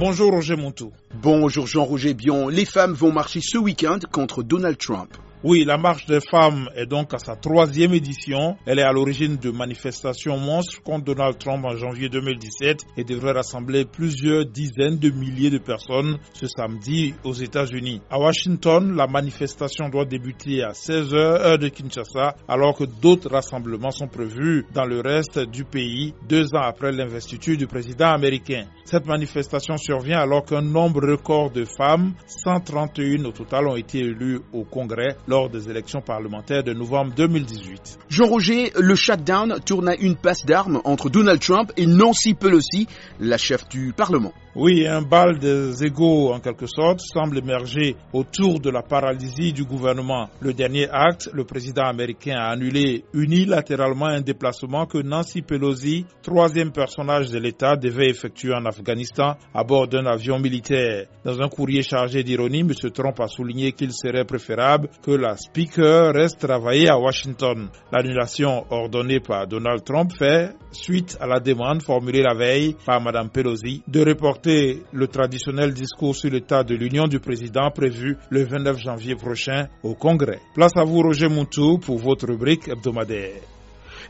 Bonjour Roger Montou. Bonjour Jean-Roger Bion. Les femmes vont marcher ce week-end contre Donald Trump. Oui, la marche des femmes est donc à sa troisième édition. Elle est à l'origine de manifestations monstres contre Donald Trump en janvier 2017 et devrait rassembler plusieurs dizaines de milliers de personnes ce samedi aux États-Unis. À Washington, la manifestation doit débuter à 16h heure de Kinshasa alors que d'autres rassemblements sont prévus dans le reste du pays deux ans après l'investiture du président américain. Cette manifestation survient alors qu'un nombre record de femmes, 131 au total, ont été élues au Congrès lors des élections parlementaires de novembre 2018. Jean-Roger, le shutdown tourne une passe d'armes entre Donald Trump et Nancy Pelosi, la chef du Parlement. Oui, un bal des égaux en quelque sorte semble émerger autour de la paralysie du gouvernement. Le dernier acte, le président américain a annulé unilatéralement un déplacement que Nancy Pelosi, troisième personnage de l'État, devait effectuer en Afghanistan à bord d'un avion militaire. Dans un courrier chargé d'ironie, M. Trump a souligné qu'il serait préférable que la speaker reste travailler à Washington. L'annulation ordonnée par Donald Trump fait suite à la demande formulée la veille par Mme Pelosi de reporter le traditionnel discours sur l'état de l'Union du président prévu le 29 janvier prochain au Congrès. Place à vous Roger Moutou pour votre rubrique hebdomadaire.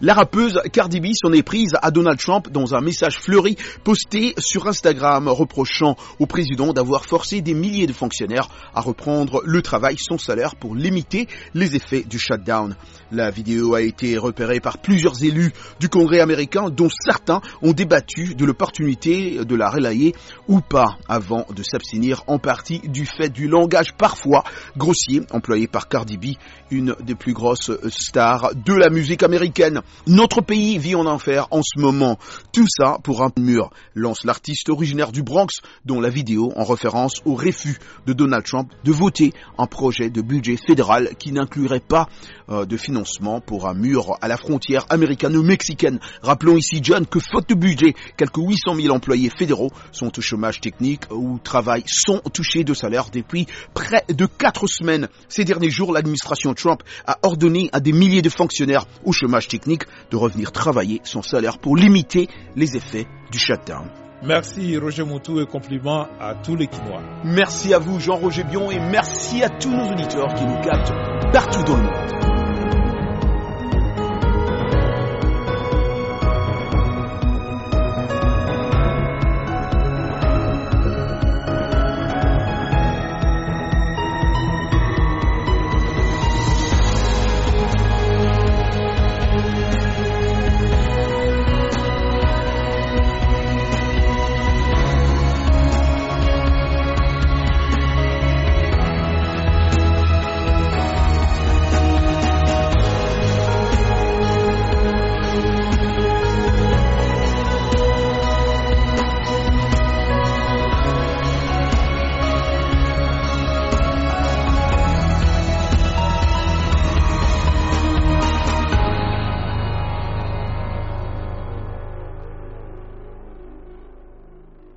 La rappeuse Cardi B s'en est prise à Donald Trump dans un message fleuri posté sur Instagram reprochant au président d'avoir forcé des milliers de fonctionnaires à reprendre le travail sans salaire pour limiter les effets du shutdown. La vidéo a été repérée par plusieurs élus du Congrès américain dont certains ont débattu de l'opportunité de la relayer ou pas avant de s'abstenir en partie du fait du langage parfois grossier employé par Cardi B, une des plus grosses stars de la musique américaine. Notre pays vit en enfer en ce moment. Tout ça pour un mur, lance l'artiste originaire du Bronx, dont la vidéo en référence au refus de Donald Trump de voter un projet de budget fédéral qui n'inclurait pas euh, de financement pour un mur à la frontière américano-mexicaine. Rappelons ici, John, que faute de budget, quelques 800 000 employés fédéraux sont au chômage technique ou travaillent sans toucher de salaire depuis près de 4 semaines. Ces derniers jours, l'administration Trump a ordonné à des milliers de fonctionnaires au chômage technique de revenir travailler son salaire pour limiter les effets du shutdown. Merci Roger Moutou et compliments à tous les Quinois. Merci à vous Jean-Roger Bion et merci à tous nos auditeurs qui nous captent partout dans le monde.